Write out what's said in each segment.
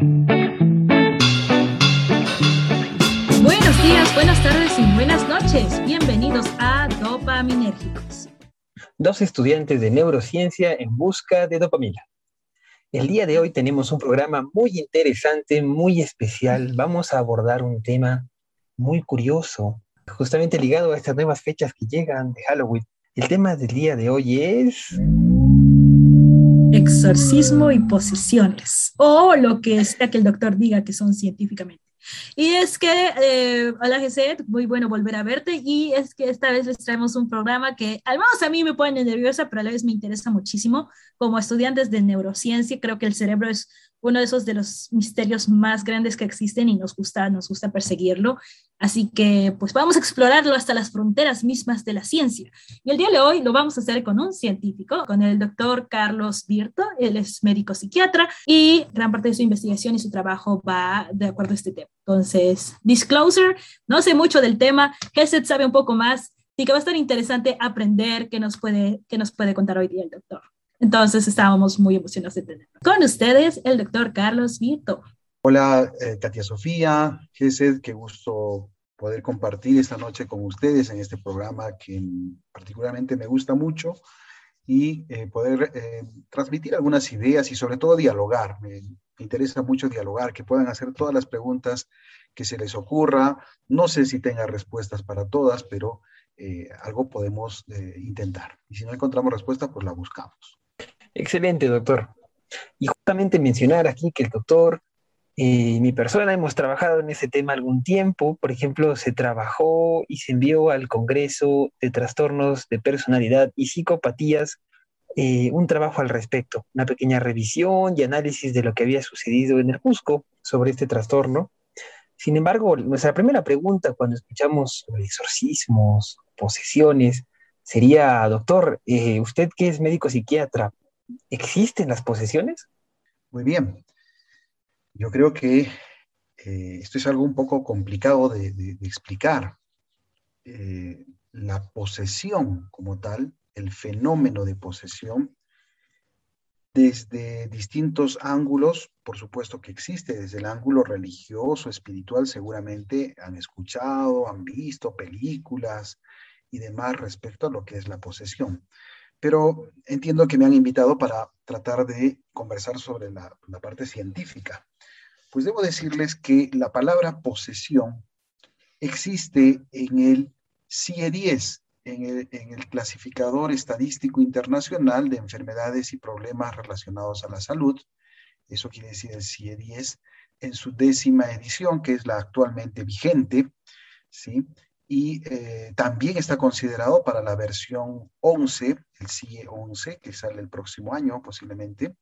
Buenos días, buenas tardes y buenas noches. Bienvenidos a Dopaminérgicos. Dos estudiantes de neurociencia en busca de dopamina. El día de hoy tenemos un programa muy interesante, muy especial. Vamos a abordar un tema muy curioso, justamente ligado a estas nuevas fechas que llegan de Halloween. El tema del día de hoy es... Exorcismo y posesiones, o lo que sea que el doctor diga que son científicamente. Y es que, eh, hola GC, muy bueno volver a verte. Y es que esta vez les traemos un programa que al menos a mí me pone nerviosa, pero a la vez me interesa muchísimo. Como estudiantes de neurociencia, creo que el cerebro es uno de esos de los misterios más grandes que existen y nos gusta, nos gusta perseguirlo. Así que pues vamos a explorarlo hasta las fronteras mismas de la ciencia. Y el día de hoy lo vamos a hacer con un científico, con el doctor Carlos Virto. Él es médico psiquiatra y gran parte de su investigación y su trabajo va de acuerdo a este tema. Entonces, disclosure, no sé mucho del tema, Hesed sabe un poco más, y que va a estar interesante aprender qué nos puede, qué nos puede contar hoy día el doctor. Entonces estábamos muy emocionados de tenerlo. Con ustedes, el doctor Carlos Vito. Hola, eh, Katia Sofía, Gesed, qué gusto poder compartir esta noche con ustedes en este programa que particularmente me gusta mucho y eh, poder eh, transmitir algunas ideas y sobre todo dialogar. Me, interesa mucho dialogar, que puedan hacer todas las preguntas que se les ocurra. No sé si tenga respuestas para todas, pero algo podemos intentar. Y si no encontramos respuesta, pues la buscamos. Excelente, doctor. Y justamente mencionar aquí que el doctor y eh, mi persona hemos trabajado en ese tema algún tiempo. Por ejemplo, se trabajó y se envió al Congreso de Trastornos de Personalidad y Psicopatías eh, un trabajo al respecto, una pequeña revisión y análisis de lo que había sucedido en el Cusco sobre este trastorno. Sin embargo, nuestra primera pregunta cuando escuchamos sobre exorcismos, posesiones, sería, doctor, eh, usted que es médico psiquiatra, ¿Existen las posesiones? Muy bien. Yo creo que eh, esto es algo un poco complicado de, explicar. Eh, la posesión como tal, el fenómeno de posesión, desde distintos ángulos, por supuesto que existe, desde el ángulo religioso, espiritual, seguramente han escuchado, han visto películas y demás respecto a lo que es la posesión pero entiendo que me han invitado para tratar de conversar sobre la, parte científica. Pues debo decirles que la palabra posesión existe en el CIE-10, en el, en el, clasificador estadístico internacional de enfermedades y problemas relacionados a la salud. Eso quiere decir el CIE-10 en su décima edición, que es la actualmente vigente, ¿sí? Y eh, también está considerado para la versión 11, el CIE 11, que sale el próximo año posiblemente.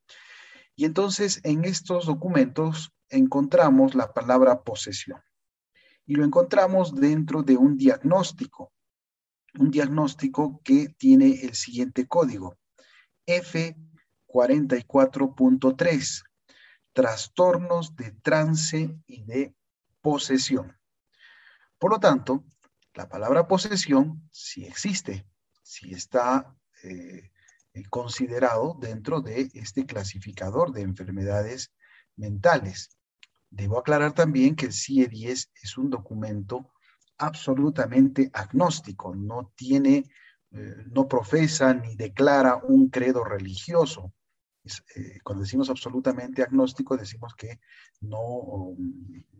Y entonces en estos documentos encontramos la palabra posesión y lo encontramos dentro de un diagnóstico, un diagnóstico que tiene el siguiente código, F44.3, trastornos de trance y de posesión. Por lo tanto, la palabra posesión sí existe, sí está eh, eh, considerado dentro de este clasificador de enfermedades mentales. Debo aclarar también que el CIE-10 es un documento absolutamente agnóstico, no tiene, eh, no profesa ni declara un credo religioso. cuando decimos absolutamente agnóstico, decimos que no,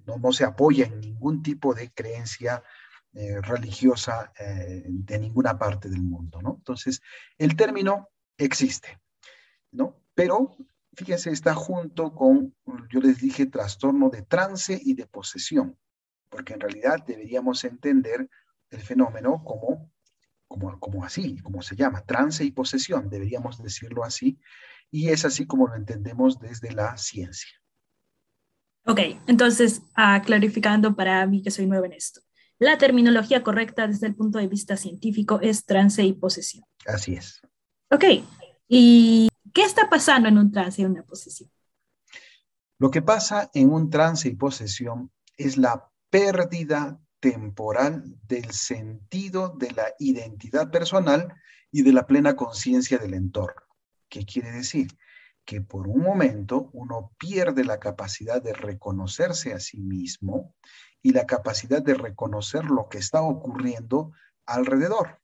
no, no, se apoya en ningún tipo de creencia eh, religiosa eh, de ninguna parte del mundo, ¿no? Entonces, el término existe, ¿no? Pero, fíjense, está junto con, yo les dije, trastorno de trance y de posesión, porque en realidad deberíamos entender el fenómeno como, como, como así, como se llama, trance y posesión, deberíamos decirlo así, y es así como lo entendemos desde la ciencia. Ok, entonces, uh, clarificando para mí que soy nuevo en esto. La terminología correcta desde el punto de vista científico es trance y posesión. Así es. Ok, ¿y qué está pasando en un trance y una posesión? Lo que pasa en un trance y posesión es la pérdida temporal del sentido de la identidad personal y de la plena conciencia del entorno. ¿Qué quiere decir? que por un momento uno pierde la capacidad de reconocerse a sí mismo y la capacidad de reconocer lo que está ocurriendo alrededor.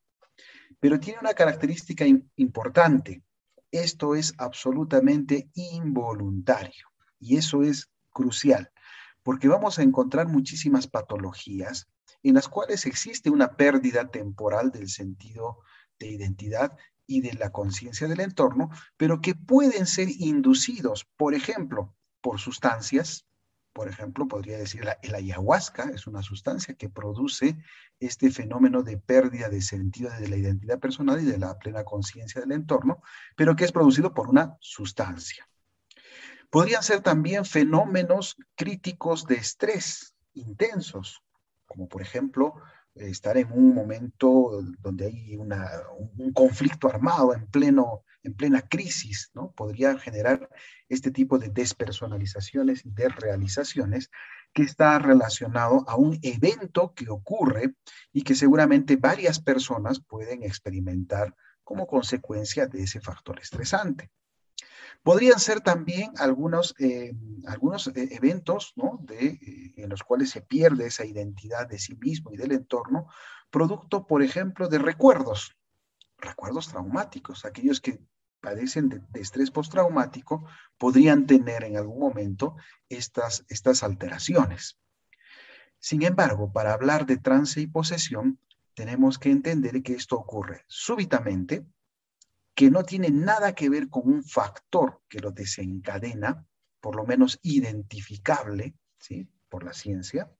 Pero tiene una característica importante. Esto es absolutamente involuntario y eso es crucial, porque vamos a encontrar muchísimas patologías en las cuales existe una pérdida temporal del sentido de identidad y de la conciencia del entorno, pero que pueden ser inducidos, por ejemplo, por sustancias. Por ejemplo, podría decir la, el ayahuasca es una sustancia que produce este fenómeno de pérdida de sentido de la identidad personal y de la plena conciencia del entorno, pero que es producido por una sustancia. Podrían ser también fenómenos críticos de estrés intensos, como por ejemplo estar en un momento donde hay un conflicto armado en, pleno, en plena crisis, ¿no? Podría generar este tipo de despersonalizaciones y desrealizaciones que está relacionado a un evento que ocurre y que seguramente varias personas pueden experimentar como consecuencia de ese factor estresante. Podrían ser también algunos, eh, algunos eh, eventos de, eh, en los cuales se pierde esa identidad de sí mismo y del entorno, producto, por ejemplo, de recuerdos, recuerdos traumáticos. Aquellos que padecen de, estrés postraumático podrían tener en algún momento estas, estas alteraciones. Sin embargo, para hablar de trance y posesión, tenemos que entender que esto ocurre súbitamente, que no tiene nada que ver con un factor que lo desencadena, por lo menos identificable ¿sí? por la ciencia,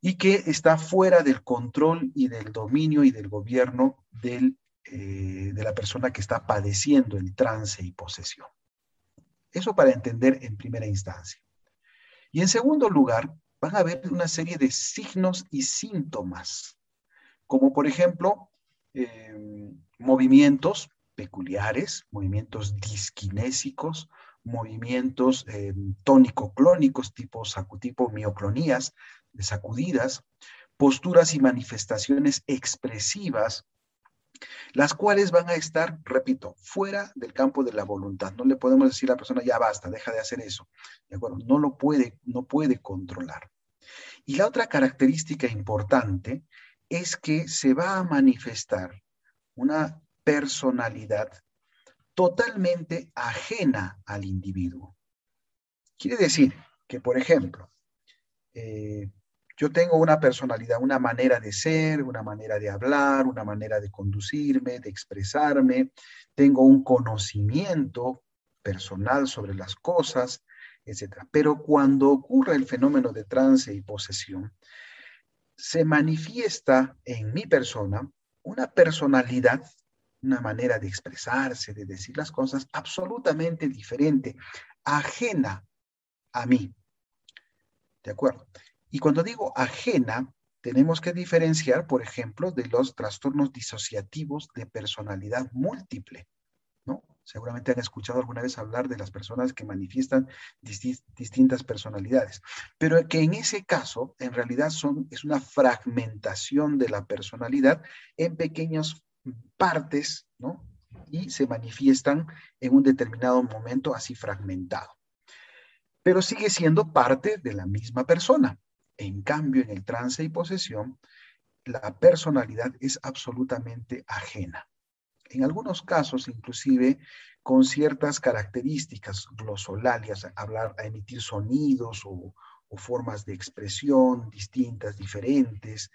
y que está fuera del control y del dominio y del gobierno del, eh, de la persona que está padeciendo el trance y posesión. Eso para entender en primera instancia. Y en segundo lugar, van a haber una serie de signos y síntomas, como por ejemplo eh, movimientos peculiares, movimientos disquinésicos, movimientos eh, tónico-clónicos tipo, tipo mioclonías, de sacudidas, posturas y manifestaciones expresivas, las cuales van a estar, repito, fuera del campo de la voluntad. No le podemos decir a la persona, ya basta, deja de hacer eso. ¿De acuerdo? No lo puede, no puede controlar. Y la otra característica importante es que se va a manifestar una personalidad totalmente ajena al individuo. Quiere decir que, por ejemplo, eh, yo tengo una personalidad, una manera de ser, una manera de hablar, una manera de conducirme, de expresarme, tengo un conocimiento personal sobre las cosas, etc. Pero cuando ocurre el fenómeno de trance y posesión, se manifiesta en mi persona una personalidad una manera de expresarse, de decir las cosas absolutamente diferente, ajena a mí. ¿De acuerdo? Y cuando digo ajena, tenemos que diferenciar, por ejemplo, de los trastornos disociativos de personalidad múltiple, ¿no? Seguramente han escuchado alguna vez hablar de las personas que manifiestan distintas personalidades, pero que en ese caso, en realidad son, es una fragmentación de la personalidad en pequeños partes, ¿no? Y se manifiestan en un determinado momento así fragmentado. Pero sigue siendo parte de la misma persona. En cambio, en el trance y posesión, la personalidad es absolutamente ajena. En algunos casos, inclusive, con ciertas características glosolalias, hablar, emitir sonidos o, formas de expresión distintas, diferentes.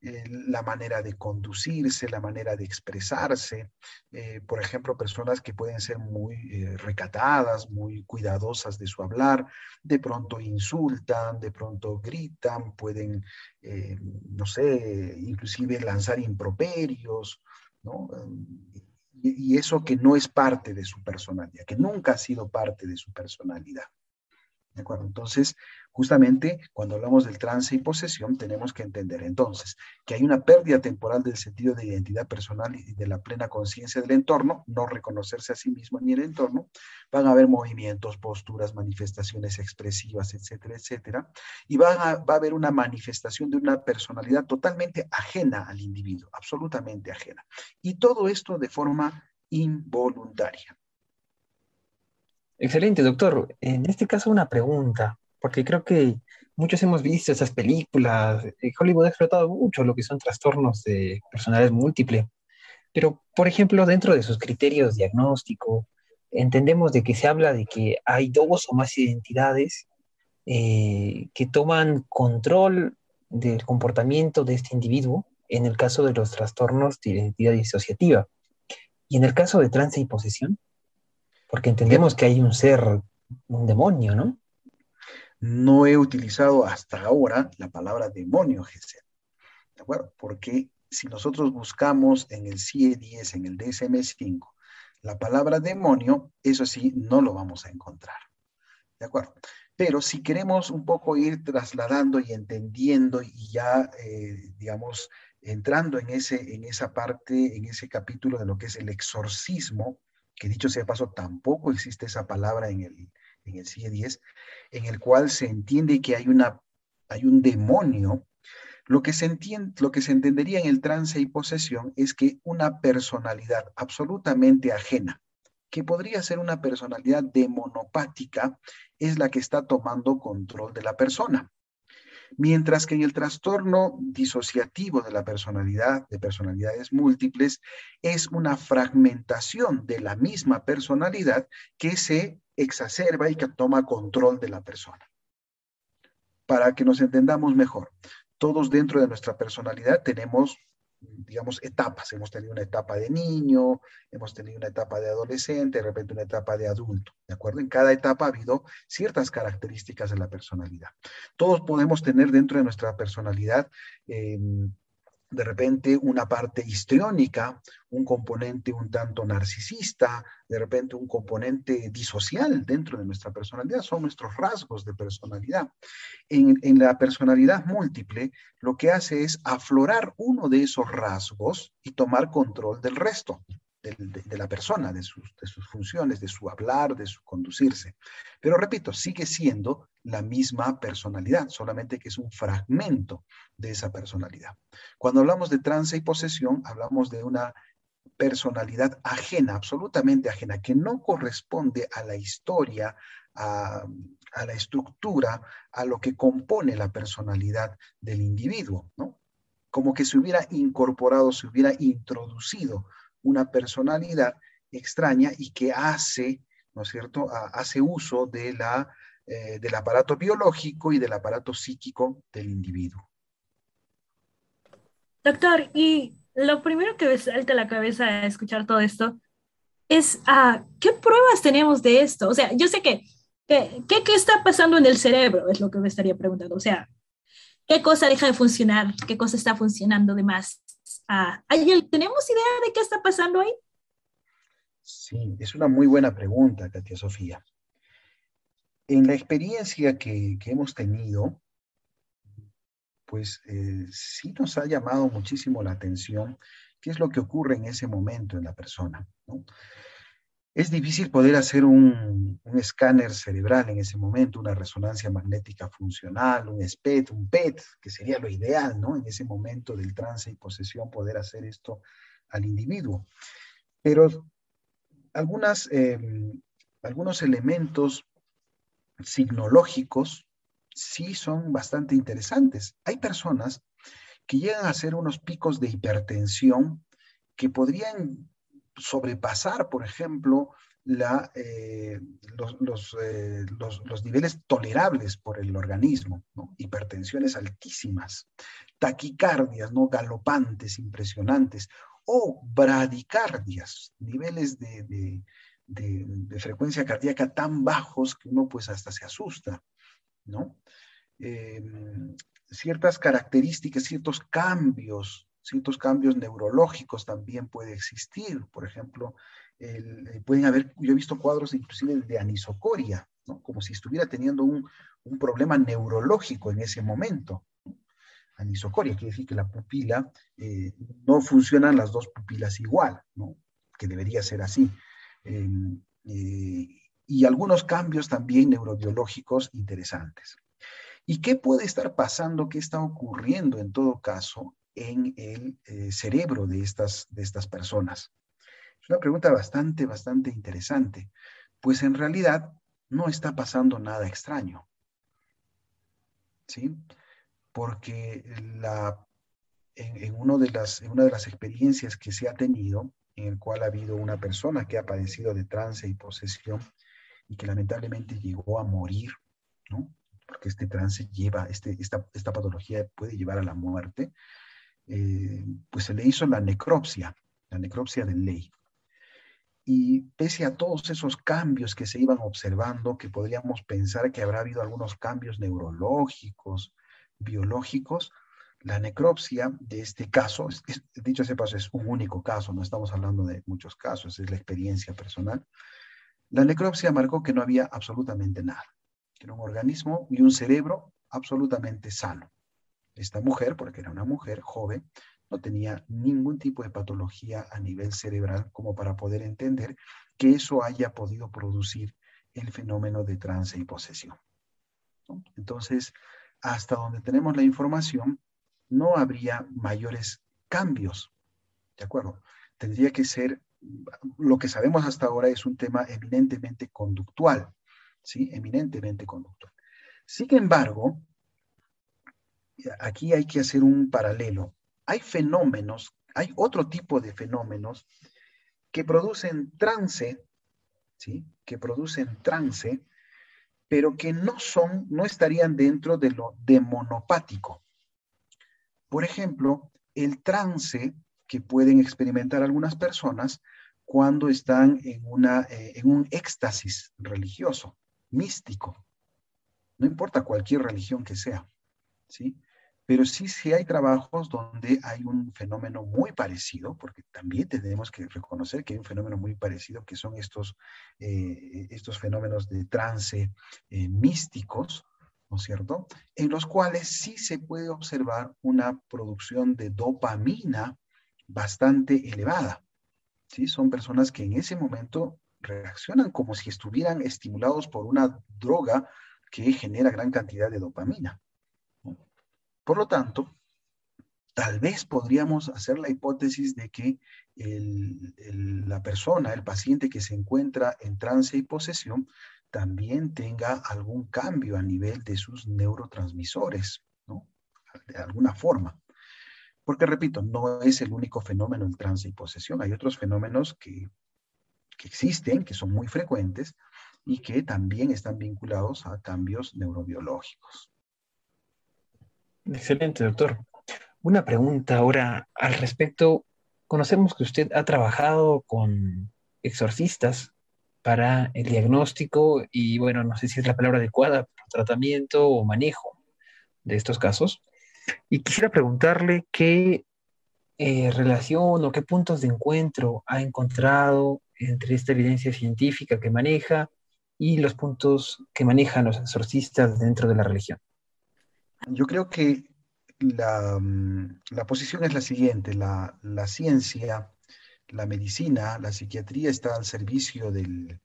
Eh, la manera de conducirse, la manera de expresarse. Eh, por ejemplo, personas que pueden ser muy eh, recatadas, muy cuidadosas de su hablar, de pronto insultan, de pronto gritan, pueden, no sé, inclusive lanzar improperios, y eso que no es parte de su personalidad, que nunca ha sido parte de su personalidad. Entonces, justamente cuando hablamos del trance y posesión, tenemos que entender entonces que hay una pérdida temporal del sentido de identidad personal y de la plena conciencia del entorno, no reconocerse a sí mismo ni el entorno, van a haber movimientos, posturas, manifestaciones expresivas, etcétera, etcétera, y va a haber una manifestación de una personalidad totalmente ajena al individuo, absolutamente ajena. Y todo esto de forma involuntaria. Excelente, doctor. En este caso una pregunta, porque creo que muchos hemos visto esas películas. Eh, Hollywood ha explotado mucho lo que son trastornos de personalidad múltiple. Pero, por ejemplo, dentro de sus criterios diagnóstico, entendemos de que se habla de que hay dos o más identidades eh, que toman control del comportamiento de este individuo en el caso de los trastornos de identidad disociativa. Y en el caso de trance y posesión, porque entendemos que hay un ser, un demonio, ¿no? No he utilizado hasta ahora la palabra demonio, Gesed. ¿De acuerdo? Porque si nosotros buscamos en el CIE-10, en el DSM-5, la palabra demonio, eso sí, no lo vamos a encontrar. ¿De acuerdo? Pero si queremos un poco ir trasladando y entendiendo y ya, eh, digamos, entrando en, ese, en esa parte, en ese capítulo de lo que es el exorcismo, que dicho sea paso, tampoco existe esa palabra en el, en el CIE 10, en el cual se entiende que hay, una, hay un demonio. Lo que, se entiende, lo que se entendería en el trance y posesión es que una personalidad absolutamente ajena, que podría ser una personalidad demonopática, es la que está tomando control de la persona. Mientras que en el trastorno disociativo de la personalidad, de personalidades múltiples, es una fragmentación de la misma personalidad que se exacerba y que toma control de la persona. Para que nos entendamos mejor, todos dentro de nuestra personalidad tenemos digamos, etapas. Hemos tenido una etapa de niño, hemos tenido una etapa de adolescente, de repente una etapa de adulto, ¿de acuerdo? En cada etapa ha habido ciertas características de la personalidad. Todos podemos tener dentro de nuestra personalidad eh, de repente una parte histriónica, un componente un tanto narcisista, de repente un componente disocial dentro de nuestra personalidad, son nuestros rasgos de personalidad. En, en, la personalidad múltiple, lo que hace es aflorar uno de esos rasgos y tomar control del resto de, la persona, de sus, funciones, de su hablar, de su conducirse. Pero repito, sigue siendo la misma personalidad, solamente que es un fragmento de esa personalidad. Cuando hablamos de trance y posesión, hablamos de una personalidad ajena, absolutamente ajena, que no corresponde a la historia, a, a, la estructura, a lo que compone la personalidad del individuo, ¿no? Como que se hubiera incorporado, se hubiera introducido una personalidad extraña y que hace, ¿no es cierto?, hace uso de la, eh, del aparato biológico y del aparato psíquico del individuo. Doctor, y lo primero que me salta a la cabeza a escuchar todo esto es, uh, ¿qué pruebas tenemos de esto? O sea, yo sé que, ¿qué, ¿qué está pasando en el cerebro? Es lo que me estaría preguntando. O sea, ¿qué cosa deja de funcionar? ¿Qué cosa está funcionando de más? Ah, ¿Tenemos idea de qué está pasando ahí? Sí, es una muy buena pregunta, Katia Sofía. En la experiencia que, hemos tenido, pues eh, sí nos ha llamado muchísimo la atención qué es lo que ocurre en ese momento en la persona. ¿no? Es difícil poder hacer un, escáner cerebral en ese momento, una resonancia magnética funcional, un SPET, un PET, que sería lo ideal, ¿no? En ese momento del trance y posesión, poder hacer esto al individuo. Pero algunas, em, algunos elementos signológicos sí son bastante interesantes. Hay personas que llegan a hacer unos picos de hipertensión que podrían sobrepasar, por ejemplo, la, eh, los, eh, los, los, niveles tolerables por el organismo, hipertensiones altísimas, taquicardias, ¿no? galopantes, impresionantes, o bradicardias, niveles de, de, de, frecuencia cardíaca tan bajos que uno pues hasta se asusta, ¿no? Em, ciertas características, ciertos cambios ciertos cambios neurológicos también puede existir. Por ejemplo, eh, pueden haber, yo he visto cuadros inclusive de anisocoria, ¿no? como si estuviera teniendo un, un problema neurológico en ese momento. Anisocoria quiere decir que la pupila, eh, no funcionan las dos pupilas igual, ¿no? que debería ser así. Eh, y algunos cambios también neurobiológicos interesantes. ¿Y qué puede estar pasando? ¿Qué está ocurriendo en todo caso en el eh, cerebro de estas, de estas personas? Es una pregunta bastante, bastante interesante, pues en realidad no está pasando nada extraño. ¿Sí? Porque la, en, uno de las, en una de las experiencias que se ha tenido, en el cual ha habido una persona que ha padecido de trance y posesión y que lamentablemente llegó a morir, ¿no? porque este trance lleva, este, esta, esta patología puede llevar a la muerte, eh, pues se le hizo la necropsia, la necropsia de ley. Y pese a todos esos cambios que se iban observando, que podríamos pensar que habrá habido algunos cambios neurológicos, biológicos, la necropsia de este caso, dicho ese paso, es un único caso, no estamos hablando de muchos casos, es la experiencia personal. La necropsia marcó que no había absolutamente nada, que era un organismo y un cerebro absolutamente sano. Esta mujer, porque era una mujer joven, no tenía ningún tipo de patología a nivel cerebral como para poder entender que eso haya podido producir el fenómeno de trance y posesión. Entonces, hasta donde tenemos la información, no habría mayores cambios. ¿De acuerdo? Tendría que ser, lo que sabemos hasta ahora es un tema eminentemente conductual, ¿sí? Eminentemente conductual. Sin embargo, aquí hay que hacer un paralelo hay fenómenos, hay otro tipo de fenómenos que producen trance, ¿sí? Que producen trance, pero que no son, no estarían dentro de lo demonopático. Por ejemplo, el trance que pueden experimentar algunas personas cuando están en, una, eh, en un éxtasis religioso, místico. No importa cualquier religión que sea, ¿sí? Pero sí, hay trabajos donde hay un fenómeno muy parecido, porque también tenemos que reconocer que hay un fenómeno muy parecido, que son estos, eh, estos fenómenos de trance eh, místicos, ¿no es cierto? En los cuales sí se puede observar una producción de dopamina bastante elevada. ¿sí? Son personas que en ese momento reaccionan como si estuvieran estimulados por una droga que genera gran cantidad de dopamina. Por lo tanto, tal vez podríamos hacer la hipótesis de que la persona, el paciente que se encuentra en trance y posesión, también tenga algún cambio a nivel de sus neurotransmisores, ¿no? De alguna forma. Porque, repito, no es el único fenómeno el trance y posesión. Hay otros fenómenos que, que existen, que son muy frecuentes y que también están vinculados a cambios neurobiológicos. Excelente, doctor. Una pregunta ahora al respecto. Conocemos que usted ha trabajado con exorcistas para el diagnóstico y, bueno, no sé si es la palabra adecuada, tratamiento o manejo de estos casos. Y quisiera preguntarle qué eh, relación o qué puntos de encuentro ha encontrado entre esta evidencia científica que maneja y los puntos que manejan los exorcistas dentro de la religión. Yo creo que mm, la, posición es la siguiente, la, ciencia, la medicina, la psiquiatría está al servicio del,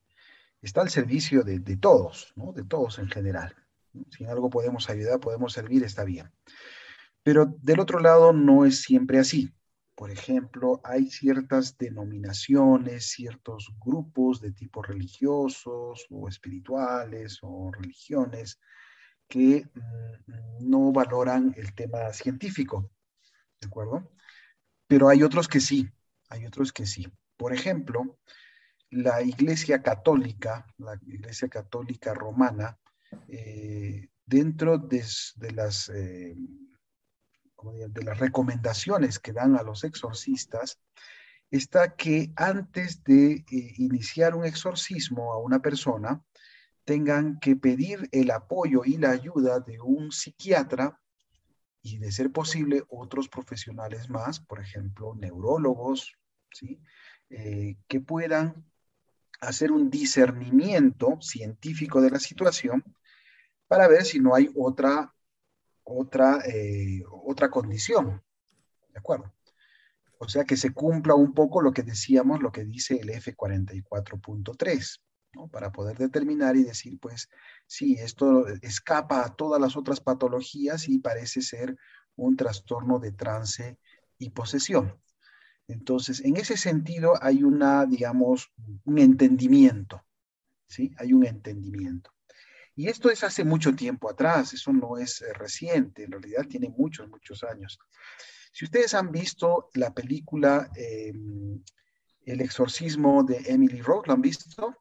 está al servicio de, todos, ¿no? de todos en general. Si en algo podemos ayudar, podemos servir, está bien. Pero del otro lado no es siempre así. Por ejemplo, hay ciertas denominaciones, ciertos grupos de tipo religiosos o espirituales o religiones que mm, no valoran el tema científico, ¿de acuerdo? Pero hay otros que sí, hay otros que sí. Por ejemplo, la Iglesia Católica, la Iglesia Católica Romana, eh, dentro de, las, eh, de las recomendaciones que dan a los exorcistas, está que antes de eh, iniciar un exorcismo a una persona, tengan que pedir el apoyo y la ayuda de un psiquiatra y de ser posible otros profesionales más, por ejemplo, neurólogos, ¿sí? Eh, que puedan hacer un discernimiento científico de la situación para ver si no hay otra, otra, eh, otra condición. ¿De acuerdo? O sea, que se cumpla un poco lo que decíamos, lo que dice el F44.3 para poder determinar y decir, pues, sí, esto escapa a todas las otras patologías y parece ser un trastorno de trance y posesión. Entonces, en ese sentido hay una, digamos, un entendimiento, ¿sí? Hay un entendimiento. Y esto es hace mucho tiempo atrás, eso no es eh, reciente, en realidad tiene muchos, muchos años. Si ustedes han visto la película em, El exorcismo de Emily Rose, ¿lo han visto?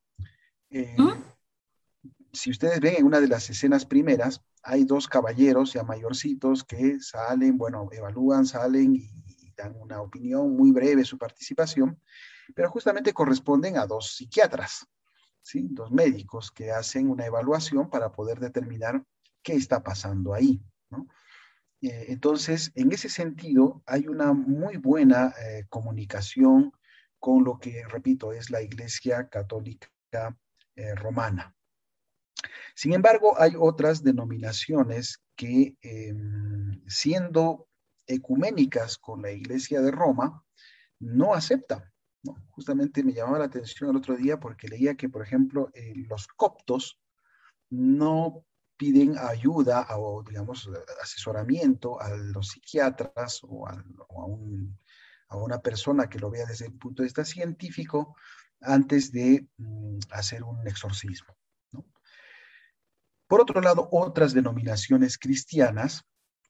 Eh, si ustedes ven en una de las escenas primeras, hay dos caballeros ya mayorcitos que salen, bueno, evalúan, salen y, dan una opinión muy breve su participación, pero justamente corresponden a dos psiquiatras, ¿sí? dos médicos que hacen una evaluación para poder determinar qué está pasando ahí. Eh, entonces, en ese sentido, hay una muy buena eh, comunicación con lo que, repito, es la Iglesia Católica eh, Romana. Sin embargo, hay otras denominaciones que, em, siendo ecuménicas con la Iglesia de Roma, no aceptan. Justamente me llamaba la atención el otro día porque leía que, por ejemplo, eh, los coptos no piden ayuda o, digamos, asesoramiento a los psiquiatras o, a, una persona que lo vea desde el punto de vista científico antes de mm, hacer un exorcismo. Por otro lado, otras denominaciones cristianas,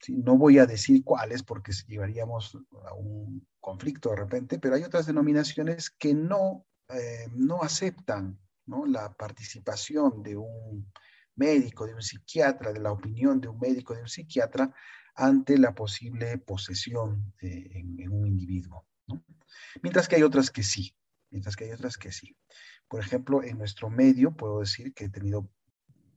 no voy a decir cuáles porque llevaríamos a un conflicto de repente, pero hay otras denominaciones que no, eh, no aceptan la participación de un médico, de un psiquiatra, de la opinión de un médico, de un psiquiatra, ante la posible posesión en, un individuo. Mientras que hay otras que sí, mientras que hay otras que sí. Por ejemplo, en nuestro medio puedo decir que he tenido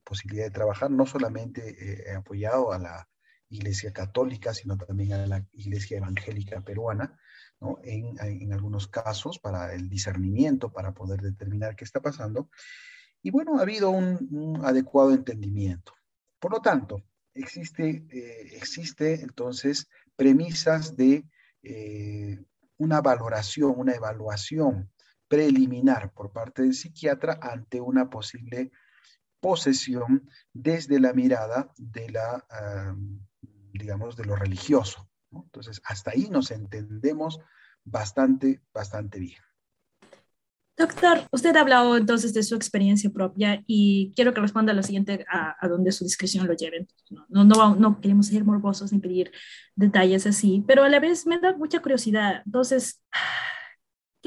posibilidad de trabajar, no solamente eh, he apoyado a la Iglesia Católica, sino también a la Iglesia Evangélica Peruana, ¿no? en, en, algunos casos para el discernimiento, para poder determinar qué está pasando. Y bueno, ha habido un, adecuado entendimiento. Por lo tanto, existe, eh, existe entonces premisas de eh, una valoración, una evaluación preliminar por parte del psiquiatra ante una posible posesión desde la mirada de la, digamos, de lo religioso. Entonces, hasta ahí nos entendemos bastante, bastante bien. Doctor, usted ha hablado entonces de su experiencia propia y quiero que responda a lo siguiente, a, donde su discreción lo lleve. No, no, no, queremos ser morbosos ni pedir detalles así, pero a la vez me da mucha curiosidad. Entonces,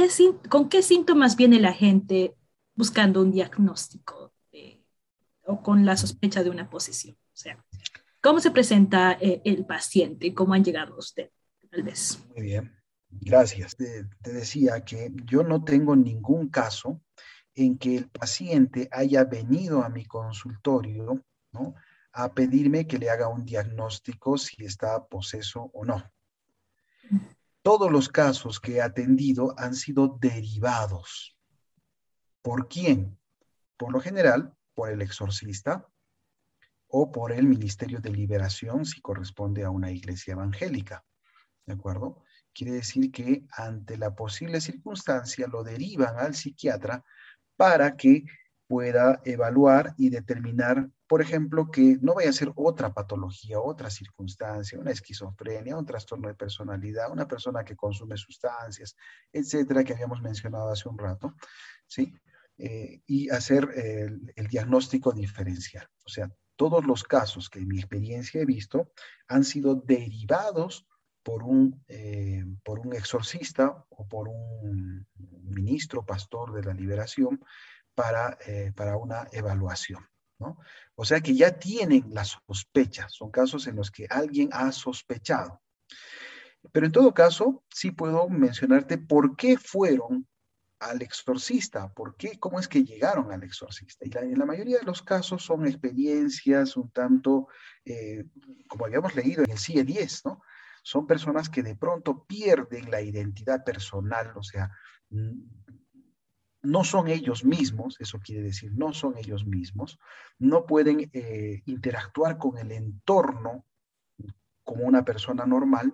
¿qué, ¿con qué síntomas viene la gente buscando un diagnóstico? o con la sospecha de una posesión. O sea, ¿cómo se presenta eh, el paciente? ¿Cómo han llegado a usted? Tal vez. Muy bien, gracias. Te, decía que yo no tengo ningún caso en que el paciente haya venido a mi consultorio ¿no? a pedirme que le haga un diagnóstico si está poseso o no. Todos los casos que he atendido han sido derivados. ¿Por quién? Por lo general, por el exorcista o por el Ministerio de Liberación si corresponde a una iglesia evangélica. ¿De acuerdo? Quiere decir que ante la posible circunstancia lo derivan al psiquiatra para que pueda evaluar y determinar, por ejemplo, que no vaya a ser otra patología, otra circunstancia, una esquizofrenia, un trastorno de personalidad, una persona que consume sustancias, etcétera, que habíamos mencionado hace un rato, ¿sí? Eh, y hacer el, diagnóstico diferencial. O sea, todos los casos que en mi experiencia he visto han sido derivados por un, eh, por un exorcista o por un ministro, pastor de la liberación para, eh, para una evaluación. ¿no? O sea que ya tienen la sospecha, son casos en los que alguien ha sospechado. Pero en todo caso, sí puedo mencionarte por qué fueron al exorcista. ¿Por qué? ¿Cómo es que llegaron al exorcista? Y en la mayoría de los casos son experiencias un tanto, eh, como habíamos leído en el CIE 10, ¿no? Son personas que de pronto pierden la identidad personal, o sea, no son ellos mismos, eso quiere decir, no son ellos mismos, no pueden eh, interactuar con el entorno como una persona normal,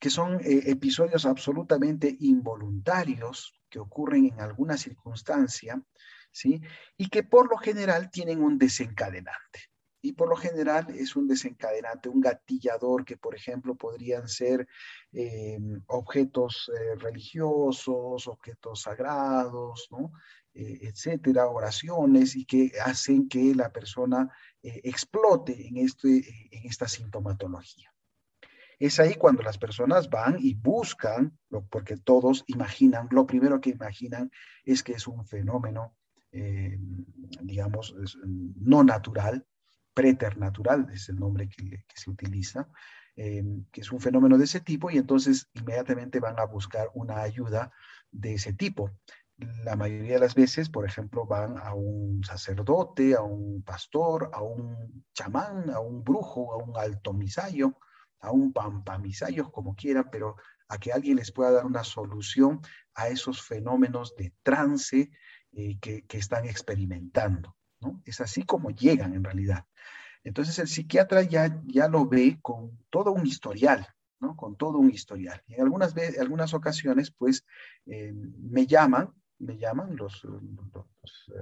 que son eh, episodios absolutamente involuntarios, que ocurren en alguna circunstancia, ¿sí? Y que por lo general tienen un desencadenante. Y por lo general es un desencadenante, un gatillador que, por ejemplo, podrían ser eh, objetos eh, religiosos, objetos sagrados, eh, etcétera, oraciones y que hacen que la persona explote en, este, en esta sintomatología. Es ahí cuando las personas van y buscan, porque todos imaginan, lo primero que imaginan es que es un fenómeno, digamos, no natural, preternatural es el nombre que, se utiliza, eh, que es un fenómeno de ese tipo y entonces inmediatamente van a buscar una ayuda de ese tipo. La mayoría de las veces, por ejemplo, van a un sacerdote, a un pastor, a un chamán, a un brujo, a un alto misayo, a un pampamisayos, como quieran, pero a que alguien les pueda dar una solución a esos fenómenos de trance eh, que, están experimentando. Es así como llegan en realidad. Entonces el psiquiatra ya, ya lo ve con todo un historial, ¿no? Con todo un historial. Y en algunas, algunas ocasiones, pues, eh, me llaman me llaman los, eh,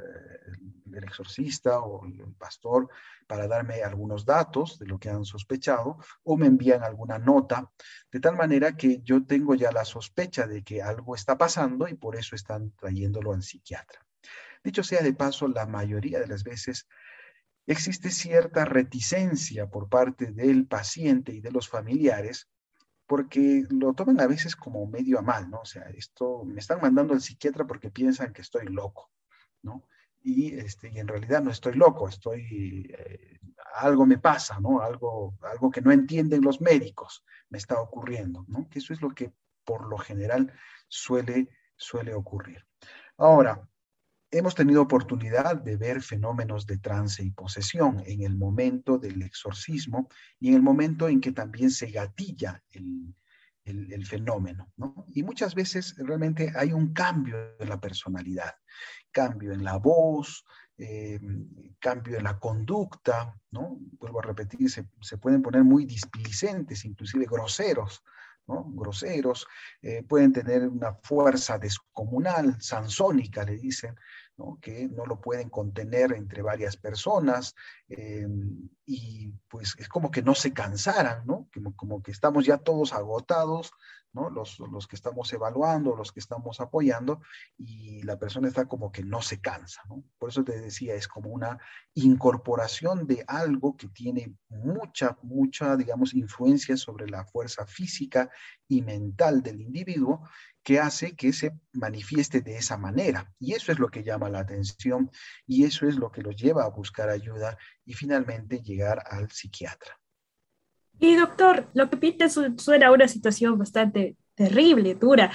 el exorcista o el pastor para darme algunos datos de lo que han sospechado o me envían alguna nota, de tal manera que yo tengo ya la sospecha de que algo está pasando y por eso están trayéndolo al psiquiatra. Dicho sea de paso, la mayoría de las veces existe cierta reticencia por parte del paciente y de los familiares porque lo toman a veces como medio a mal, ¿no? O sea, esto me están mandando al psiquiatra porque piensan que estoy loco, ¿no? Y, este, y en realidad no estoy loco, estoy, eh, algo me pasa, ¿no? Algo, algo que no entienden los médicos me está ocurriendo, ¿no? Que eso es lo que por lo general suele, suele ocurrir. Ahora, hemos tenido oportunidad de ver fenómenos de trance y posesión en el momento del exorcismo y en el momento en que también se gatilla el, fenómeno. Y muchas veces realmente hay un cambio en la personalidad, cambio en la voz, eh, cambio en la conducta, ¿no? Vuelvo a repetir, se, pueden poner muy displicentes, inclusive groseros, groseros, eh, pueden tener una fuerza descomunal, sansónica, le dicen, que no lo pueden contener entre varias personas eh, y pues es como que no se cansaran, ¿no? Como, como que estamos ya todos agotados, ¿no? Los, los, que estamos evaluando, los que estamos apoyando y la persona está como que no se cansa, ¿no? Por eso te decía, es como una incorporación de algo que tiene mucha, mucha, digamos, influencia sobre la fuerza física y mental del individuo que hace que se manifieste de esa manera. Y eso es lo que llama la atención y eso es lo que los lleva a buscar ayuda y finalmente llegar al psiquiatra. Y doctor, lo que pide suena una situación bastante terrible, dura.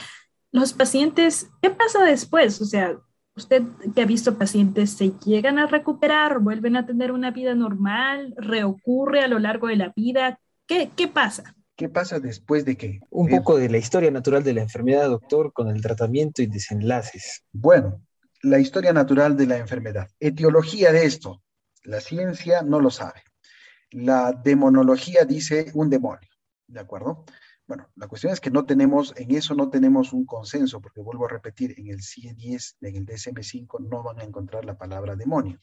Los pacientes, ¿qué pasa después? O sea, usted que ha visto pacientes, ¿se llegan a recuperar? ¿Vuelven a tener una vida normal? ¿Reocurre a lo largo de la vida? ¿Qué, qué pasa? ¿Qué pasa después de que? Un poco de la historia natural de la enfermedad, doctor, con el tratamiento y desenlaces. Bueno, la historia natural de la enfermedad. Etiología de esto, la ciencia no lo sabe. La demonología dice un demonio, ¿de acuerdo? Bueno, la cuestión es que no tenemos, en eso no tenemos un consenso, porque vuelvo a repetir, en el CIE-10, en el DSM-5 no van a encontrar la palabra demonio,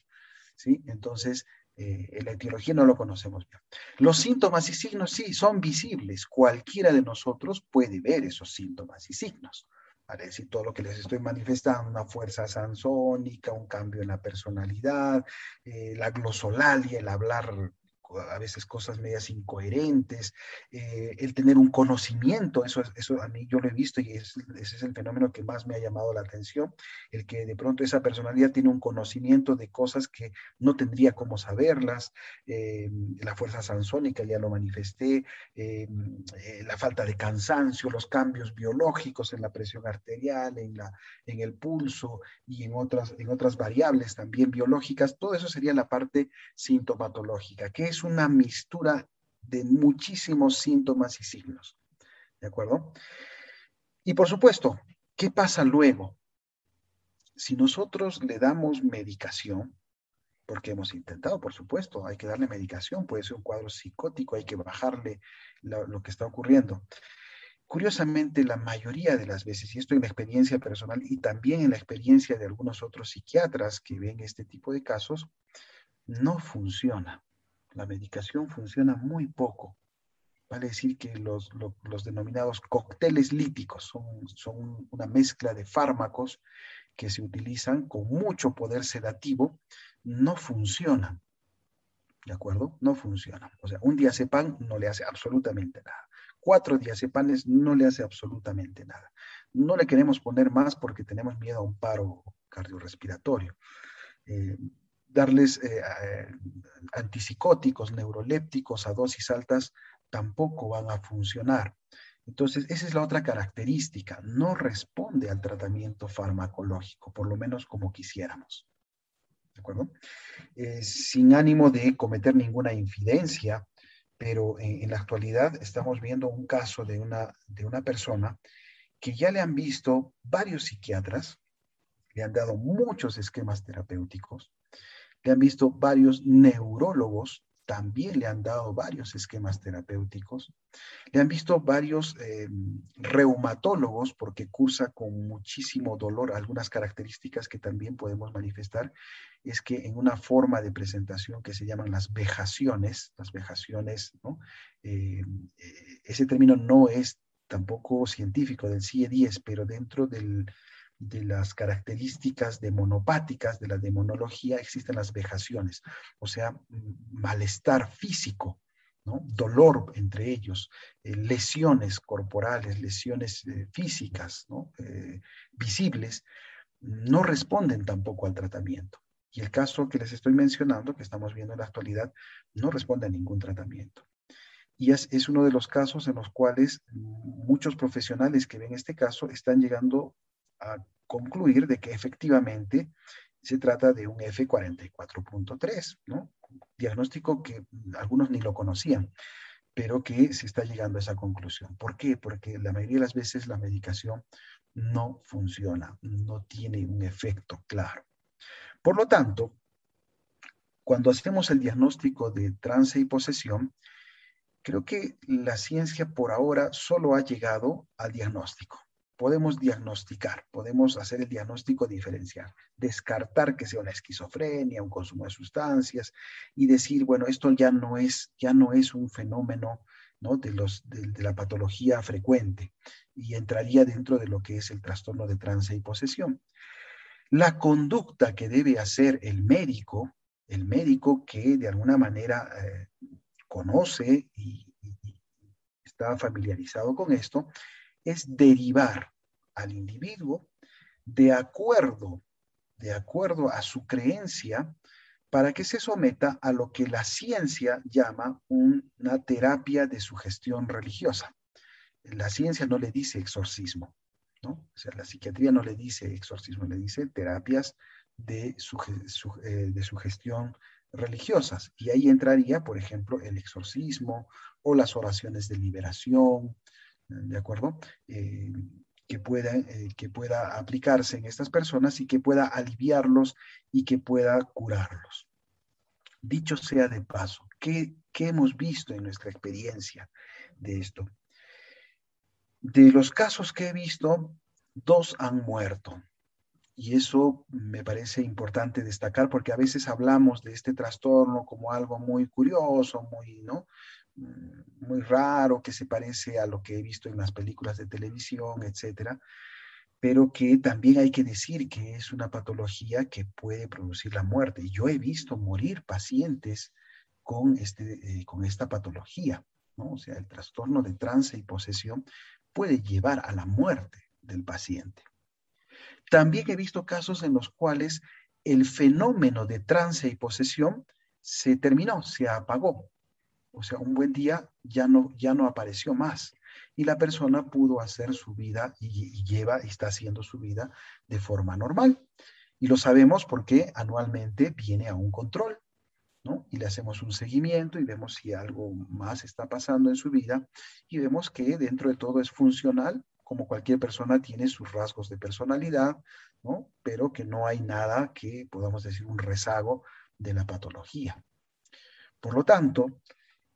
¿sí? Entonces, eh, la etiología no lo conocemos bien. Los síntomas y signos sí son visibles. Cualquiera de nosotros puede ver esos síntomas y signos. Para decir todo lo que les estoy manifestando, una fuerza sansónica, un cambio en la personalidad, eh, la glosolalia, el hablar a veces cosas medias incoherentes, eh, el tener un conocimiento, eso, eso a mí yo lo he visto y ese es el fenómeno que más me ha llamado la atención, el que de pronto esa personalidad tiene un conocimiento de cosas que no tendría cómo saberlas, eh, la fuerza sansónica ya lo manifesté, eh, la falta de cansancio, los cambios biológicos en la presión arterial, en, la, en el pulso y en otras, en otras variables también biológicas, todo eso sería la parte sintomatológica, que es una mistura de muchísimos síntomas y signos. ¿De acuerdo? Y por supuesto, ¿qué pasa luego? Si nosotros le damos medicación, porque hemos intentado, por supuesto, hay que darle medicación, puede ser un cuadro psicótico, hay que bajarle lo, que está ocurriendo. Curiosamente, la mayoría de las veces, y esto en la experiencia personal y también en la experiencia de algunos otros psiquiatras que ven este tipo de casos, no funciona la medicación funciona muy poco. Vale decir que los, denominados cócteles líticos son, son una mezcla de fármacos que se utilizan con mucho poder sedativo no funcionan. ¿De acuerdo? No funcionan. O sea, un diazepam no le hace absolutamente nada. Cuatro diazepanes no le hace absolutamente nada. No le queremos poner más porque tenemos miedo a un paro cardiorrespiratorio. Eh, darles eh, antipsicóticos, neurolépticos a dosis altas tampoco van a funcionar. Entonces, esa es la otra característica. No responde al tratamiento farmacológico, por lo menos como quisiéramos. ¿De acuerdo? Eh, sin ánimo de cometer ninguna infidencia, pero en, la actualidad estamos viendo un caso de una, de una persona que ya le han visto varios psiquiatras, le han dado muchos esquemas terapéuticos, le han visto varios neurólogos, también le han dado varios esquemas terapéuticos, le han visto varios eh, reumatólogos porque cursa con muchísimo dolor. Algunas características que también podemos manifestar es que en una forma de presentación que se llaman las vejaciones, las vejaciones, ¿no? Eh, eh, ese término no es tampoco científico del CIE-10, pero dentro del, de las características demonopáticas de la demonología existen las vejaciones, o sea, malestar físico, ¿no? dolor entre ellos, eh, lesiones corporales, lesiones eh, físicas ¿no? Eh, visibles, no responden tampoco al tratamiento. Y el caso que les estoy mencionando, que estamos viendo en la actualidad, no responde a ningún tratamiento. Y es, es, uno de los casos en los cuales muchos profesionales que ven este caso están llegando a concluir de que efectivamente se trata de un F44.3, ¿no? Diagnóstico que algunos ni lo conocían, pero que se está llegando a esa conclusión. ¿Por qué? Porque la mayoría de las veces la medicación no funciona, no tiene un efecto claro. Por lo tanto, cuando hacemos el diagnóstico de trance y posesión, creo que la ciencia por ahora solo ha llegado al diagnóstico podemos diagnosticar, podemos hacer el diagnóstico diferencial, descartar que sea una esquizofrenia, un consumo de sustancias y decir, bueno, esto ya no es, ya no es un fenómeno ¿no? de, los, de, la patología frecuente y entraría dentro de lo que es el trastorno de trance y posesión. La conducta que debe hacer el médico, el médico que de alguna manera eh, conoce y está familiarizado con esto, es derivar al individuo de acuerdo, de acuerdo a su creencia, para que se someta a lo que la ciencia llama una terapia de sugestión religiosa. La ciencia no le dice exorcismo, ¿no? O sea, la psiquiatría no le dice exorcismo, le dice terapias de, eh, de sugestión religiosas. Y ahí entraría, por ejemplo, el exorcismo o las oraciones de liberación, ¿de acuerdo? Eh, que, pueda, eh, que pueda aplicarse en estas personas y que pueda aliviarlos y que pueda curarlos. Dicho sea de paso, ¿qué, ¿qué hemos visto en nuestra experiencia de esto? De los casos que he visto, dos han muerto. Y eso me parece importante destacar porque a veces hablamos de este trastorno como algo muy curioso, muy, ¿no? Muy raro, que se parece a lo que he visto en las películas de televisión, etcétera, pero que también hay que decir que es una patología que puede producir la muerte. Yo he visto morir pacientes con, este, eh, con esta patología, ¿no? O sea, el trastorno de trance y posesión puede llevar a la muerte del paciente. También he visto casos en los cuales el fenómeno de trance y posesión se terminó, se apagó, o sea, un buen día ya no, ya no apareció más y la persona pudo hacer su vida y, lleva y está haciendo su vida de forma normal. Y lo sabemos porque anualmente viene a un control, ¿no? Y le hacemos un seguimiento y vemos si algo más está pasando en su vida y vemos que dentro de todo es funcional, como cualquier persona tiene sus rasgos de personalidad, ¿no? Pero que no hay nada que podamos decir un rezago de la patología. Por lo tanto,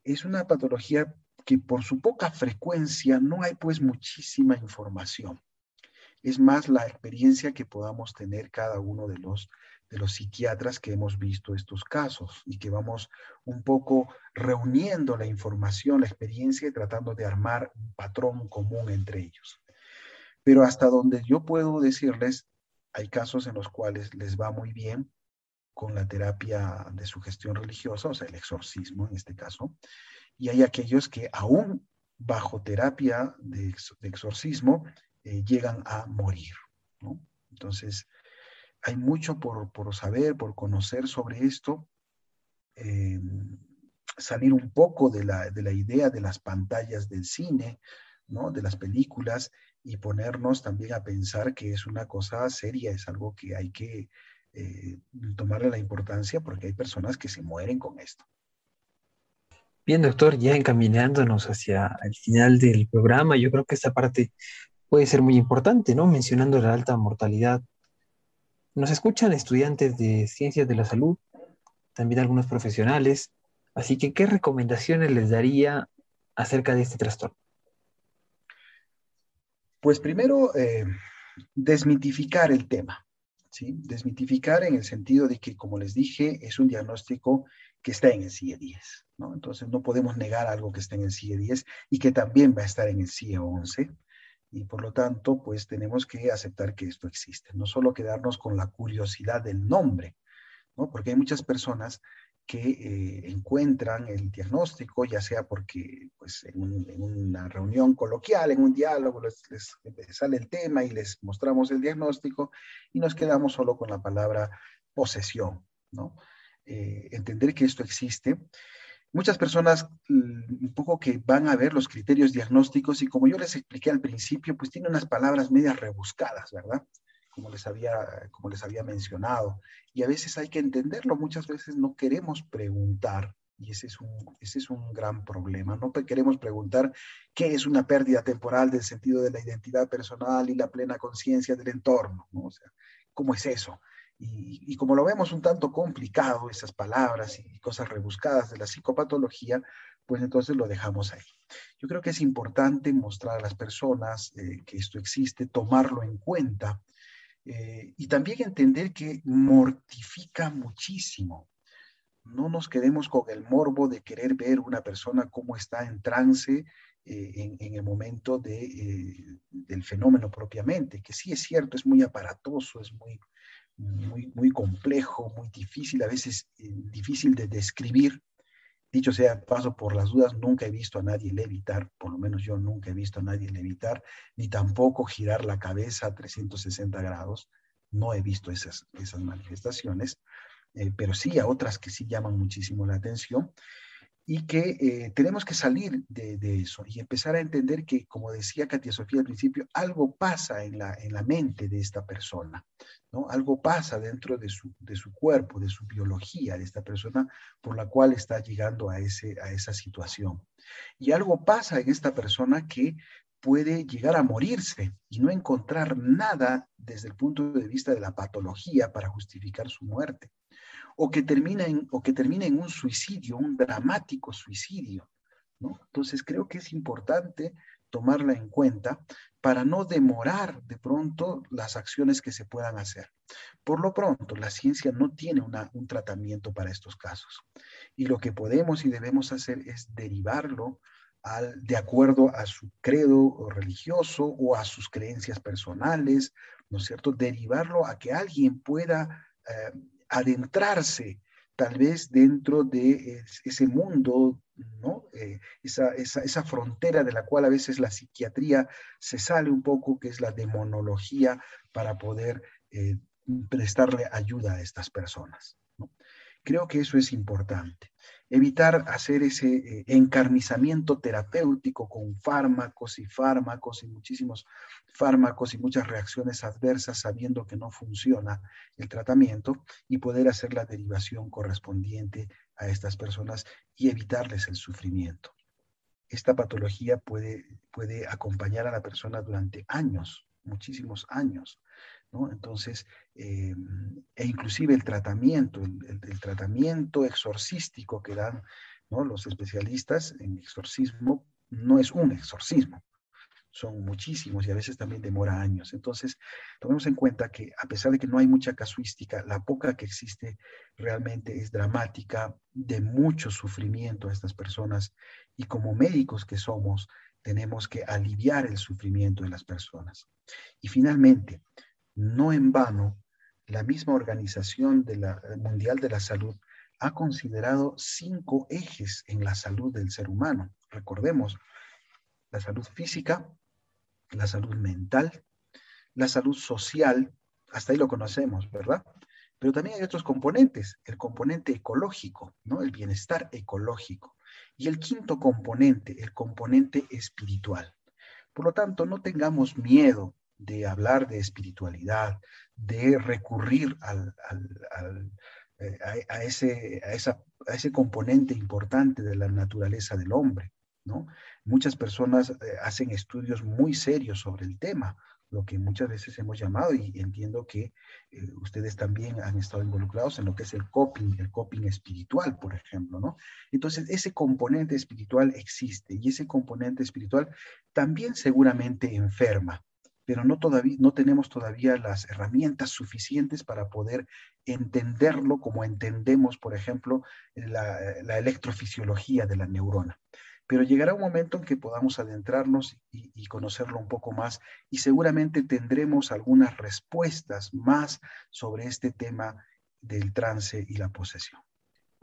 es una patología que por su poca frecuencia no hay pues muchísima información. Es más la experiencia que podamos tener cada uno de los, de los psiquiatras que hemos visto estos casos y que vamos un poco reuniendo la información, la experiencia y tratando de armar un patrón común entre ellos. Pero hasta donde yo puedo decirles, hay casos en los cuales les va muy bien con la terapia de sugestión religiosa, o sea, el exorcismo en este caso, y hay aquellos que aún bajo terapia de, exorcismo eh, llegan a morir. Entonces, hay mucho por, saber, por conocer sobre esto, eh, salir un poco de la, de la, idea de las pantallas del cine, ¿no? de las películas, y ponernos también a pensar que es una cosa seria, es algo que hay que eh, tomarle la importancia porque hay personas que se mueren con esto. Bien, doctor, ya encaminándonos hacia el final del programa, yo creo que esta parte puede ser muy importante, ¿no? Mencionando la alta mortalidad. Nos escuchan estudiantes de ciencias de la salud, también algunos profesionales, así que, ¿qué recomendaciones les daría acerca de este trastorno? Pues primero, eh, desmitificar el tema, Desmitificar en el sentido de que, como les dije, es un diagnóstico que está en el CIE 10, ¿no? Entonces no podemos negar algo que está en el CIE 10 y que también va a estar en el CIE 11 y por lo tanto, pues tenemos que aceptar que esto existe, no solo quedarnos con la curiosidad del nombre, ¿no? Porque hay muchas personas que eh, encuentran el diagnóstico, ya sea porque pues, en, una reunión coloquial, en un diálogo, les, sale el tema y les mostramos el diagnóstico y nos quedamos solo con la palabra posesión, ¿no? Eh, entender que esto existe. Muchas personas mm, un poco que van a ver los criterios diagnósticos y como yo les expliqué al principio, pues tiene unas palabras medias rebuscadas, ¿verdad? Como les había, como les había mencionado. Y a veces hay que entenderlo, muchas veces no queremos preguntar, y ese es un, ese es un gran problema. No queremos preguntar qué es una pérdida temporal del sentido de la identidad personal y la plena conciencia del entorno, ¿no? O sea, ¿cómo es eso? Y, y, como lo vemos un tanto complicado, esas palabras y cosas rebuscadas de la psicopatología, pues entonces lo dejamos ahí. Yo creo que es importante mostrar a las personas eh, que esto existe, tomarlo en cuenta eh, y también entender que mortifica muchísimo. No nos quedemos con el morbo de querer ver una persona cómo está en trance eh, en, el momento de, eh, del fenómeno propiamente, que sí es cierto, es muy aparatoso, es muy, muy, muy complejo, muy difícil, a veces difícil de describir, Dicho sea paso por las dudas, nunca he visto a nadie levitar, por lo menos yo nunca he visto a nadie levitar, ni tampoco girar la cabeza a 360 grados. No he visto esas, esas manifestaciones, eh, pero sí a otras que sí llaman muchísimo la atención y que eh, tenemos que salir de, eso y empezar a entender que, como decía Katia Sofía al principio, algo pasa en la, en la mente de esta persona, ¿no? Algo pasa dentro de su, de su cuerpo, de su biología, de esta persona por la cual está llegando a, ese, a esa situación. Y algo pasa en esta persona que puede llegar a morirse y no encontrar nada desde el punto de vista de la patología para justificar su muerte o que termina en, o que termina un suicidio, un dramático suicidio. Entonces creo que es importante tomarla en cuenta para no demorar de pronto las acciones que se puedan hacer. Por lo pronto, la ciencia no tiene un tratamiento para estos casos. Y lo que podemos y debemos hacer es derivarlo al, de acuerdo a su credo religioso o a sus creencias personales, ¿no es cierto? Derivarlo a que alguien pueda eh, adentrarse tal vez dentro de ese mundo, ¿no? Eh, esa, frontera de la cual a veces la psiquiatría se sale un poco, que es la demonología, para poder eh, prestarle ayuda a estas personas. Creo que eso es importante evitar hacer ese eh, encarnizamiento terapéutico con fármacos y fármacos y muchísimos fármacos y muchas reacciones adversas sabiendo que no funciona el tratamiento y poder hacer la derivación correspondiente a estas personas y evitarles el sufrimiento. Esta patología puede, puede acompañar a la persona durante años, muchísimos años. Entonces, eh, e inclusive el tratamiento, el, tratamiento exorcístico que dan los especialistas en exorcismo no es un exorcismo, son muchísimos y a veces también demora años. Entonces, tomemos en cuenta que a pesar de que no hay mucha casuística, la poca que existe realmente es dramática, de mucho sufrimiento a estas personas y como médicos que somos, tenemos que aliviar el sufrimiento de las personas. Y finalmente, No en vano, la misma Organización de la, Mundial de la Salud ha considerado cinco ejes en la salud del ser humano. Recordemos, la salud física, la salud mental, la salud social, hasta ahí lo conocemos, ¿verdad? Pero también hay otros componentes, el componente ecológico, ¿no? El bienestar ecológico. Y el quinto componente, el componente espiritual. Por lo tanto, no tengamos miedo de hablar de espiritualidad, de recurrir eh, a ese componente importante de la naturaleza del hombre. ¿no? Muchas personas eh, hacen estudios muy serios sobre el tema, lo que muchas veces hemos llamado, y entiendo que eh, ustedes también han estado involucrados en lo que es el coping, el coping espiritual, por ejemplo, ¿no? Entonces, ese componente espiritual existe y ese componente espiritual también seguramente enferma, pero no, todavía, no tenemos todavía las herramientas suficientes para poder entenderlo como entendemos, por ejemplo, la, la electrofisiología de la neurona pero llegará un momento en que podamos adentrarnos y, conocerlo un poco más y seguramente tendremos algunas respuestas más sobre este tema del trance y la posesión.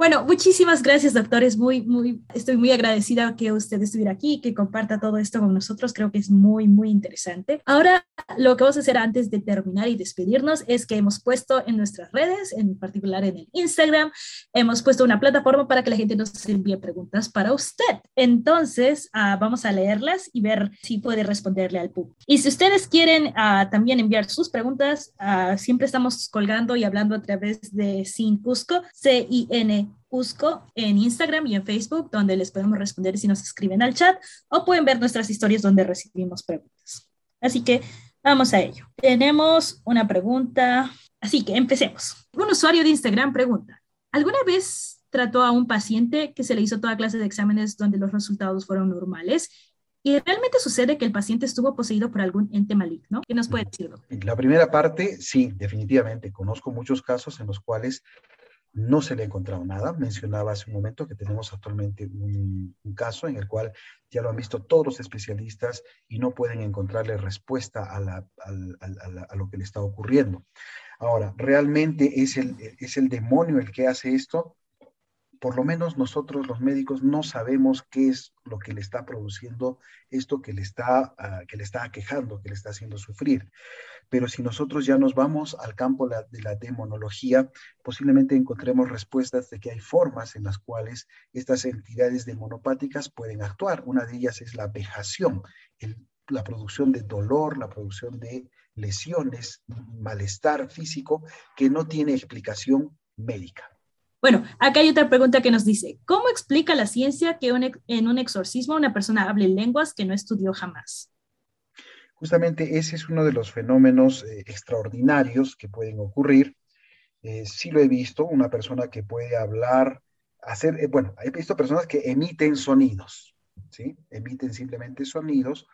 Bueno, muchísimas gracias, doctores. Muy, muy, estoy muy agradecida que usted estuviera aquí, que comparta todo esto con nosotros. Creo que es muy, muy interesante. Ahora, lo que vamos a hacer antes de terminar y despedirnos es que hemos puesto en nuestras redes, en particular en el Instagram, hemos puesto una plataforma para que la gente nos envíe preguntas para usted. Entonces, uh, vamos a leerlas y ver si puede responderle al público. Y si ustedes quieren uh, también enviar sus preguntas, uh, siempre estamos colgando y hablando a través de Sin Cusco, C-I-N Cusco en Instagram y en Facebook, donde les podemos responder si nos escriben al chat o pueden ver nuestras historias donde recibimos preguntas. Así que vamos a ello. Tenemos una pregunta, así que empecemos. Un usuario de Instagram pregunta, ¿alguna vez trató a un paciente que se le hizo toda clase de exámenes donde los resultados fueron normales ¿Y realmente sucede que el paciente estuvo poseído por algún ente maligno? ¿Qué nos puede decir? La primera parte, sí, definitivamente. Conozco muchos casos en los cuales no se le ha encontrado nada. Mencionaba hace un momento que tenemos actualmente un, caso en el cual ya lo han visto todos los especialistas y no pueden encontrarle respuesta a, lo que le está ocurriendo. Ahora, ¿realmente es el, es el demonio el que hace esto? Por lo menos nosotros los médicos no sabemos qué es lo que le está produciendo esto que le está, ah, que le está aquejando, que le está haciendo sufrir. Pero si nosotros ya nos vamos al campo de la demonología, posiblemente encontremos respuestas de que hay formas en las cuales estas entidades demonopáticas pueden actuar. Una de ellas es la vejación, la producción de dolor, la producción de lesiones, malestar físico que no tiene explicación médica. Bueno, acá hay otra pregunta que nos dice, ¿cómo explica la ciencia que en un exorcismo una persona hable lenguas que no estudió jamás? Justamente ese es uno de los fenómenos eh, extraordinarios que pueden ocurrir. Eh, sí lo he visto, una persona que puede hablar, hacer, eh, bueno, he visto personas que emiten sonidos, ¿sí? Emiten simplemente sonidos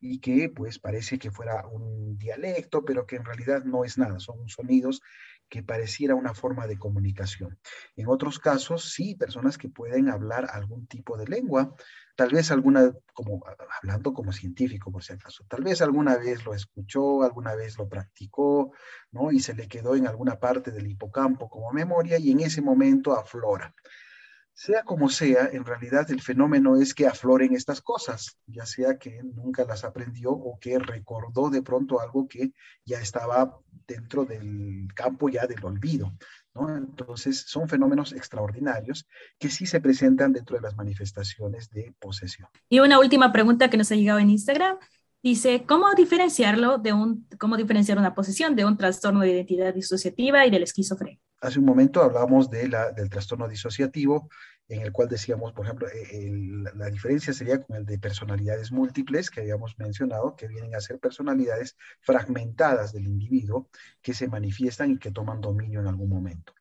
y que pues parece que fuera un dialecto, pero que en realidad no es nada, son sonidos que pareciera una forma de comunicación. En otros casos, sí, personas que pueden hablar algún tipo de lengua, tal vez alguna, como hablando como científico por si acaso, tal vez alguna vez lo escuchó, alguna vez lo practicó, ¿no? Y se le quedó en alguna parte del hipocampo como memoria y en ese momento aflora. Sea como sea, en realidad el fenómeno es que afloren estas cosas, ya sea que nunca las aprendió o que recordó de pronto algo que ya estaba dentro del campo ya del olvido. ¿no? Entonces, son fenómenos extraordinarios que sí se presentan dentro de las manifestaciones de posesión. Y una última pregunta que nos ha llegado en Instagram. Dice, ¿cómo diferenciarlo de un, cómo diferenciar una posesión de un trastorno de identidad disociativa y de la esquizofrenia? Hace un momento hablamos de la, del trastorno disociativo, en el cual decíamos, por ejemplo, eh, la diferencia sería con el de personalidades múltiples que habíamos mencionado, que vienen a ser personalidades fragmentadas del individuo que se manifiestan y que toman dominio en algún momento.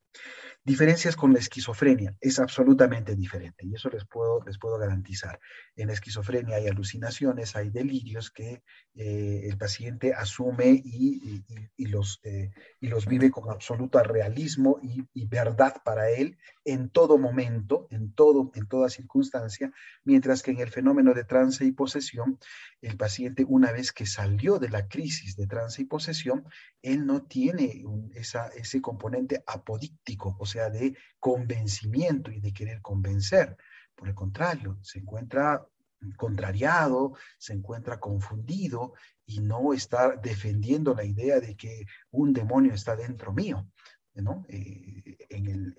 Diferencias con la esquizofrenia, es absolutamente diferente y eso les puedo, les puedo garantizar. En la esquizofrenia hay alucinaciones, hay delirios que eh, el paciente asume y, los, eh, y los vive con absoluto realismo y, verdad para él en todo momento, en, todo, en toda circunstancia, mientras que en el fenómeno de trance y posesión, el paciente una vez que salió de la crisis de trance y posesión, él no tiene esa, ese componente apodíctico, o sea, de convencimiento y de querer convencer. Por el contrario, se encuentra contrariado, se encuentra confundido y no está defendiendo la idea de que un demonio está dentro mío. ¿no? Eh, en, el,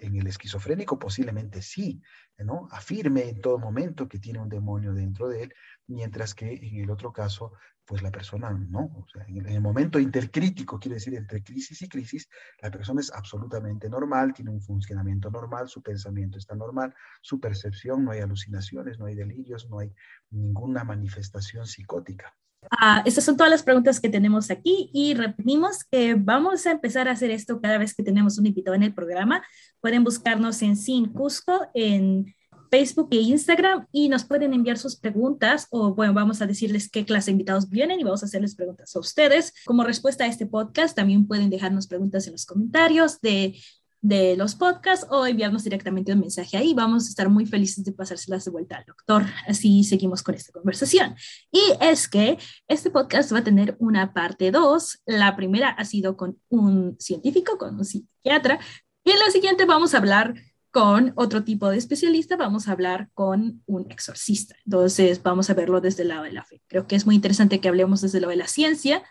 en, el, esquizofrénico posiblemente sí, ¿no? afirme en todo momento que tiene un demonio dentro de él, mientras que en el otro caso pues la persona no. O sea, en, el, momento intercrítico, quiere decir entre crisis y crisis, la persona es absolutamente normal, tiene un funcionamiento normal, su pensamiento está normal, su percepción, no hay alucinaciones, no hay delirios, no hay ninguna manifestación psicótica. Ah, estas son todas las preguntas que tenemos aquí y repetimos que vamos a empezar a hacer esto cada vez que tenemos un invitado en el programa. Pueden buscarnos en Sin Cusco, en Facebook e Instagram y nos pueden enviar sus preguntas o bueno, vamos a decirles qué clase de invitados vienen y vamos a hacerles preguntas a ustedes. Como respuesta a este podcast, también pueden dejarnos preguntas en los comentarios de, de los podcasts o enviarnos directamente un mensaje ahí. Vamos a estar muy felices de pasárselas de vuelta al doctor. Así seguimos con esta conversación. Y es que este podcast va a tener una parte 2. La primera ha sido con un científico, con un psiquiatra. Y en la siguiente vamos a hablar con otro tipo de especialista, vamos a hablar con un exorcista. Entonces, vamos a verlo desde el lado de la fe. Creo que es muy interesante que hablemos desde el lado de la ciencia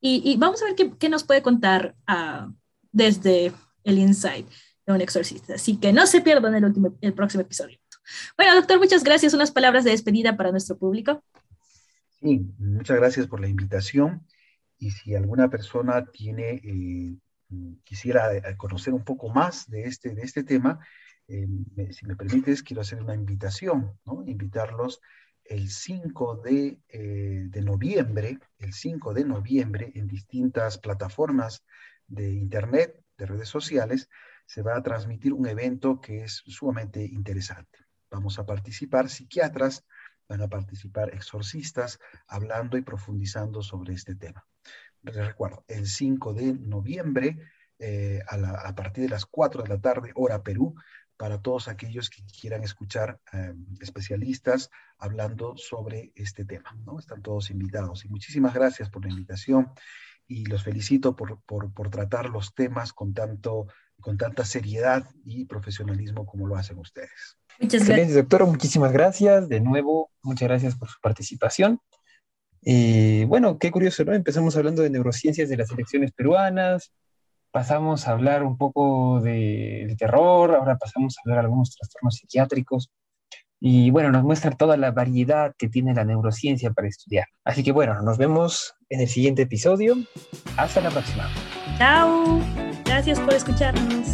y, vamos a ver qué, nos puede contar uh, desde el insight de un exorcista. Así que no se pierdan el, último, el próximo episodio. Bueno, doctor, muchas gracias. Unas palabras de despedida para nuestro público. Sí, muchas gracias por la invitación. Y si alguna persona tiene, eh, quisiera conocer un poco más de este, de este tema, eh, si me permites, quiero hacer una invitación, ¿no? Invitarlos el 5 de, eh, de, noviembre, el 5 de noviembre, en distintas plataformas de Internet, de redes sociales, se va a transmitir un evento que es sumamente interesante. Vamos a participar psiquiatras, van a participar exorcistas, hablando y profundizando sobre este tema. Les recuerdo, el 5 de noviembre, eh, a, partir de las 4 de la tarde, hora Perú, para todos aquellos que quieran escuchar eh, especialistas hablando sobre este tema. ¿no? Están todos invitados. Y muchísimas gracias por la invitación y los felicito por, por, por tratar los temas con, tanto, con tanta seriedad y profesionalismo como lo hacen ustedes. Muchas Excelente, doctor. Muchísimas gracias. De nuevo, muchas gracias por su participación. Y bueno, qué curioso, ¿no? Empezamos hablando de neurociencias de las elecciones peruanas, pasamos a hablar un poco de, terror, ahora pasamos a hablar de algunos trastornos psiquiátricos. Y bueno, nos muestra toda la variedad que tiene la neurociencia para estudiar. Así que bueno, nos vemos en el siguiente episodio. Hasta la próxima. Chao. Gracias por escucharnos.